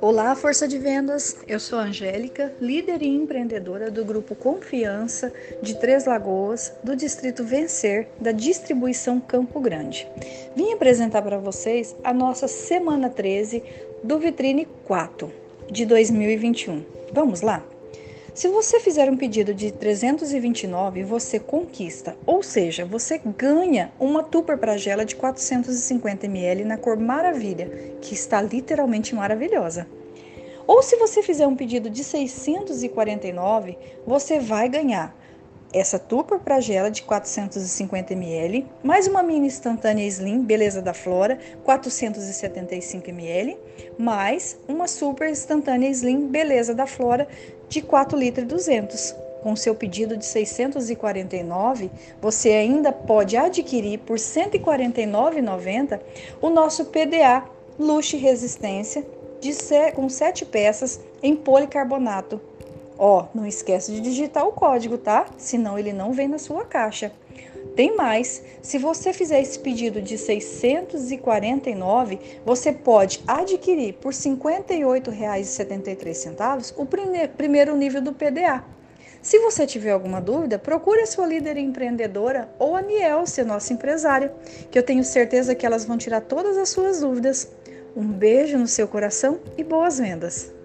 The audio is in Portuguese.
Olá, Força de Vendas! Eu sou Angélica, líder e empreendedora do Grupo Confiança de Três Lagoas, do Distrito Vencer, da Distribuição Campo Grande. Vim apresentar para vocês a nossa Semana 13 do Vitrine 4 de 2021. Vamos lá? Se você fizer um pedido de 329, você conquista, ou seja, você ganha uma Tupper Pragela de 450 ml na cor Maravilha, que está literalmente maravilhosa. Ou se você fizer um pedido de 649, você vai ganhar essa Tupper Pragela de 450 ml, mais uma mini instantânea Slim Beleza da Flora 475 ml, mais uma super instantânea Slim Beleza da Flora de 4 litros e 200. Com seu pedido de 649, você ainda pode adquirir por R$ 149,90 o nosso PDA Luxe Resistência de com 7 peças em policarbonato Ó, não esquece de digitar o código, tá? Senão ele não vem na sua caixa. Tem mais, se você fizer esse pedido de 649, você pode adquirir por R$ 58,73 o primeiro nível do PDA. Se você tiver alguma dúvida, procure a sua líder empreendedora ou a Nielce, nossa empresária, que eu tenho certeza que elas vão tirar todas as suas dúvidas. Um beijo no seu coração e boas vendas!